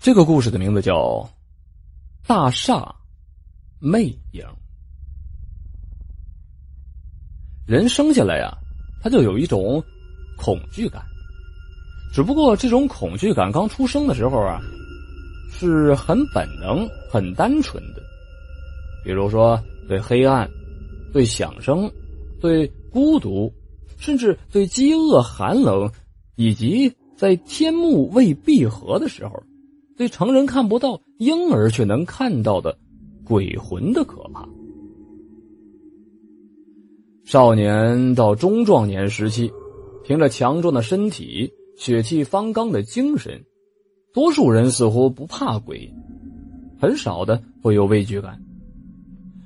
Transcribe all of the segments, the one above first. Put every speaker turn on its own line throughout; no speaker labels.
这个故事的名字叫《大厦魅影》。人生下来呀，他就有一种恐惧感，只不过这种恐惧感刚出生的时候啊，是很本能、很单纯的。比如说，对黑暗、对响声、对孤独，甚至对饥饿、寒冷，以及在天幕未闭合的时候。对成人看不到，婴儿却能看到的鬼魂的可怕。少年到中壮年时期，凭着强壮的身体、血气方刚的精神，多数人似乎不怕鬼，很少的会有畏惧感。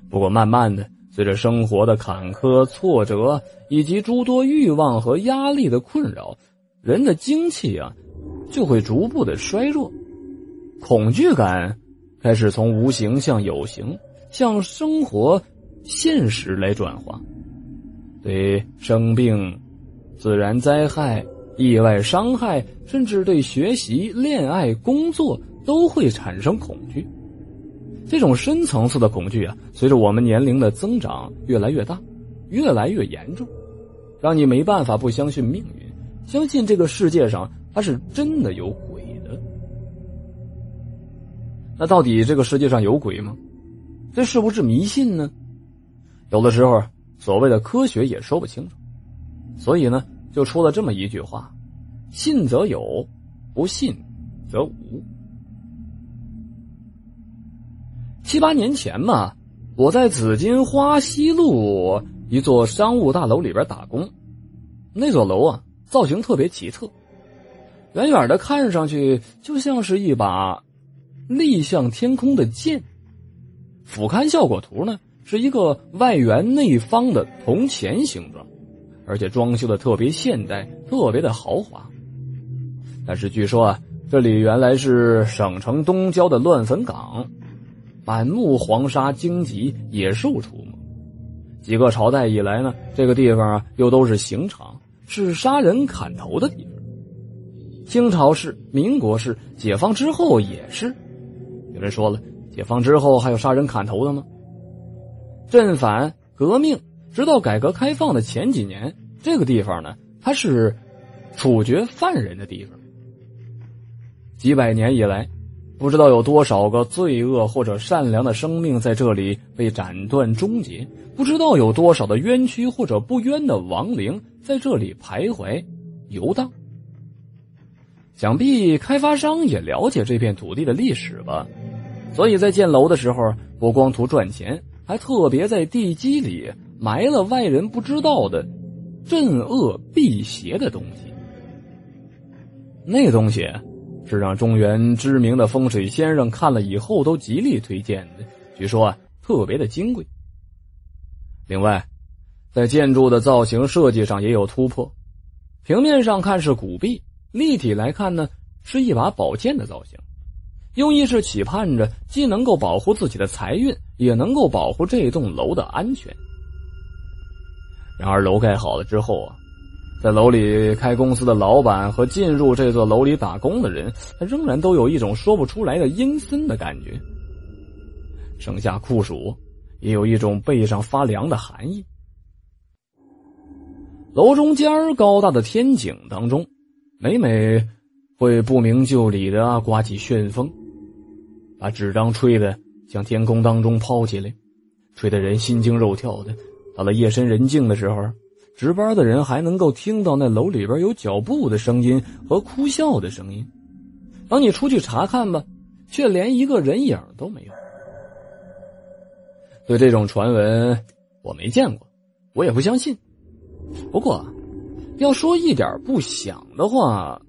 不过，慢慢的，随着生活的坎坷、挫折以及诸多欲望和压力的困扰，人的精气啊，就会逐步的衰弱。恐惧感开始从无形向有形，向生活现实来转化。对生病、自然灾害、意外伤害，甚至对学习、恋爱、工作都会产生恐惧。这种深层次的恐惧啊，随着我们年龄的增长越来越大，越来越严重，让你没办法不相信命运，相信这个世界上它是真的有鬼。那到底这个世界上有鬼吗？这是不是迷信呢？有的时候，所谓的科学也说不清楚。所以呢，就出了这么一句话：“信则有，不信则无。”七八年前嘛，我在紫金花西路一座商务大楼里边打工。那座楼啊，造型特别奇特，远远的看上去就像是一把。立向天空的剑，俯瞰效果图呢是一个外圆内方的铜钱形状，而且装修的特别现代，特别的豪华。但是据说啊，这里原来是省城东郊的乱坟岗，满目黄沙荆棘，野兽出没。几个朝代以来呢，这个地方啊又都是刑场，是杀人砍头的地方。清朝是，民国是，解放之后也是。人说了，解放之后还有杀人砍头的吗？镇反革命，直到改革开放的前几年，这个地方呢，它是处决犯人的地方。几百年以来，不知道有多少个罪恶或者善良的生命在这里被斩断终结，不知道有多少的冤屈或者不冤的亡灵在这里徘徊游荡。想必开发商也了解这片土地的历史吧。所以在建楼的时候，不光图赚钱，还特别在地基里埋了外人不知道的镇恶辟邪的东西。那东西是让中原知名的风水先生看了以后都极力推荐的，据说啊特别的金贵。另外，在建筑的造型设计上也有突破，平面上看是古壁，立体来看呢是一把宝剑的造型。用意是期盼着既能够保护自己的财运，也能够保护这栋楼的安全。然而，楼盖好了之后啊，在楼里开公司的老板和进入这座楼里打工的人，他仍然都有一种说不出来的阴森的感觉。盛夏酷暑，也有一种背上发凉的寒意。楼中间高大的天井当中，每每会不明就里的刮起旋风。把纸张吹得向天空当中抛起来，吹得人心惊肉跳的。到了夜深人静的时候，值班的人还能够听到那楼里边有脚步的声音和哭笑的声音。等你出去查看吧，却连一个人影都没有。对这种传闻，我没见过，我也不相信。不过，要说一点不响的话，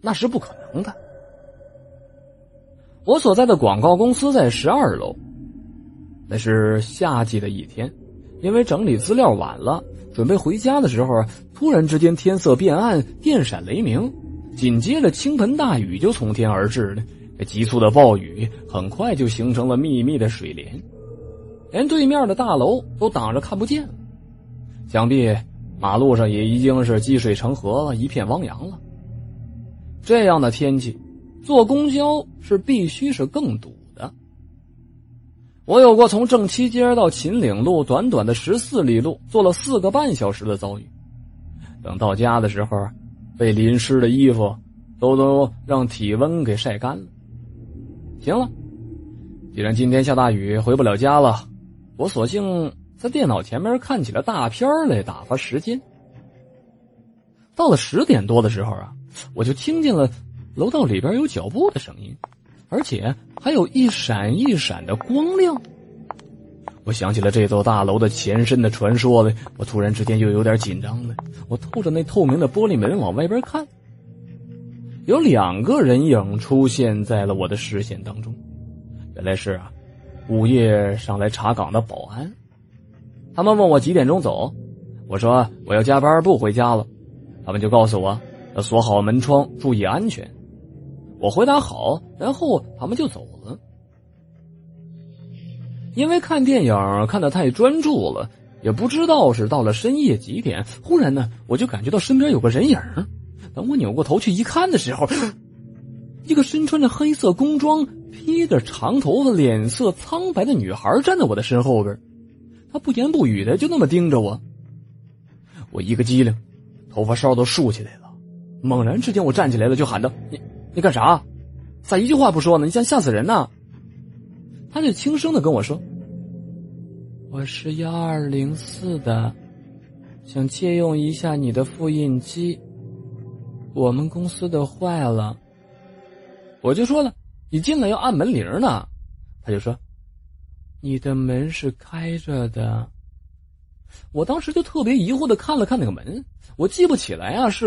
那是不可能的。我所在的广告公司在十二楼，那是夏季的一天，因为整理资料晚了，准备回家的时候，突然之间天色变暗，电闪雷鸣，紧接着倾盆大雨就从天而至了。急促的暴雨很快就形成了密密的水帘，连对面的大楼都挡着看不见了，想必马路上也已经是积水成河了，一片汪洋了。这样的天气。坐公交是必须是更堵的。我有过从正七街到秦岭路短短的十四里路，坐了四个半小时的遭遇。等到家的时候，被淋湿的衣服都都让体温给晒干了。行了，既然今天下大雨回不了家了，我索性在电脑前面看起了大片来打发时间。到了十点多的时候啊，我就听见了楼道里边有脚步的声音，而且还有一闪一闪的光亮。我想起了这座大楼的前身的传说了，我突然之间就有点紧张了。我透着那透明的玻璃门往外边看，有两个人影出现在了我的视线当中。原来是啊，午夜上来查岗的保安。他们问我几点钟走，我说我要加班不回家了。他们就告诉我要锁好门窗，注意安全。我回答好，然后他们就走了。因为看电影看得太专注了，也不知道是到了深夜几点。忽然呢，我就感觉到身边有个人影。等我扭过头去一看的时候，一个身穿着黑色工装、披着长头发、脸色苍白的女孩站在我的身后边。她不言不语的就那么盯着我。我一个机灵，头发梢都竖起来了。猛然之间，我站起来了，就喊道：“你你干啥？咋一句话不说呢？你想吓死人呢？”他就轻声的跟我说：“我是幺二零四的，想借用一下你的复印机。我们公司的坏了。”我就说了：“你进来要按门铃呢。”他就说：“你的门是开着的。”我当时就特别疑惑的看了看那个门，我记不起来啊是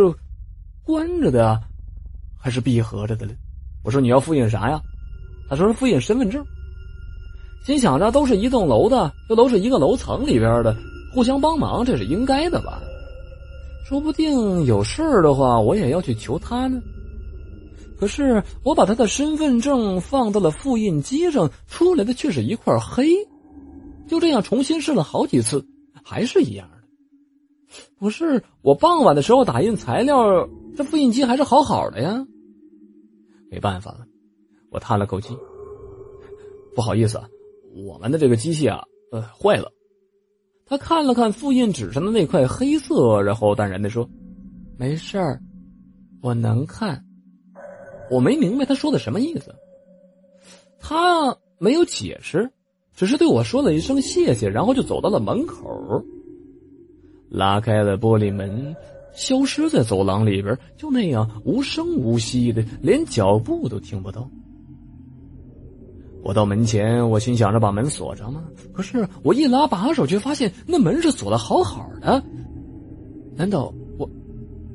关着的还是闭合着的了。我说：“你要复印啥呀？”他说：“是复印身份证。”心想着都是一栋楼的，这都是一个楼层里边的，互相帮忙，这是应该的吧？说不定有事儿的话，我也要去求他呢。可是我把他的身份证放到了复印机上，出来的却是一块黑。就这样重新试了好几次，还是一样的。不是我傍晚的时候打印材料，这复印机还是好好的呀。没办法了，我叹了口气，不好意思啊。我们的这个机器啊，呃，坏了。他看了看复印纸上的那块黑色，然后淡然的说：“没事儿，我能看。”我没明白他说的什么意思。他没有解释，只是对我说了一声谢谢，然后就走到了门口，拉开了玻璃门，消失在走廊里边，就那样无声无息的，连脚步都听不到。我到门前，我心想着把门锁上了。可是我一拉把手，却发现那门是锁的好好的。难道我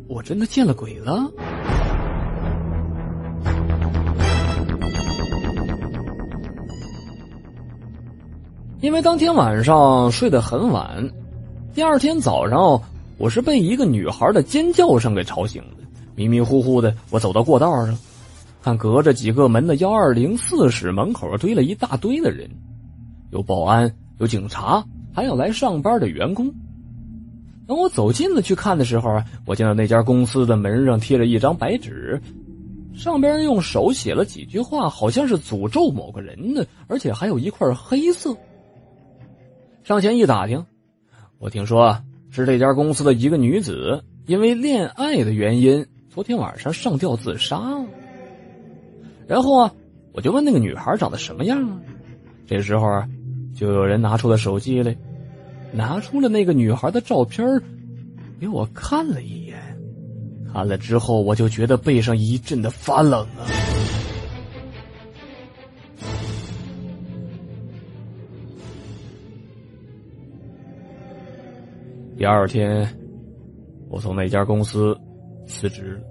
我真的见了鬼了？因为当天晚上睡得很晚，第二天早上我是被一个女孩的尖叫声给吵醒的。迷迷糊糊的，我走到过道上。看，隔着几个门的幺二零四室门口堆了一大堆的人，有保安，有警察，还有来上班的员工。等我走近了去看的时候啊，我见到那家公司的门上贴着一张白纸，上边用手写了几句话，好像是诅咒某个人的，而且还有一块黑色。上前一打听，我听说是这家公司的一个女子因为恋爱的原因，昨天晚上上吊自杀了。然后啊，我就问那个女孩长得什么样啊？这时候啊，就有人拿出了手机来，拿出了那个女孩的照片给我看了一眼。看了之后，我就觉得背上一阵的发冷啊。第二天，我从那家公司辞职。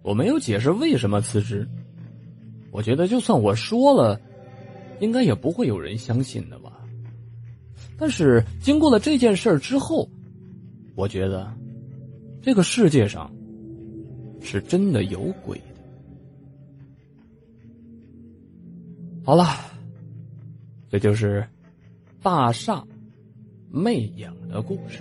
我没有解释为什么辞职。我觉得，就算我说了，应该也不会有人相信的吧。但是经过了这件事之后，我觉得这个世界上是真的有鬼的。好了，这就是大厦魅影的故事。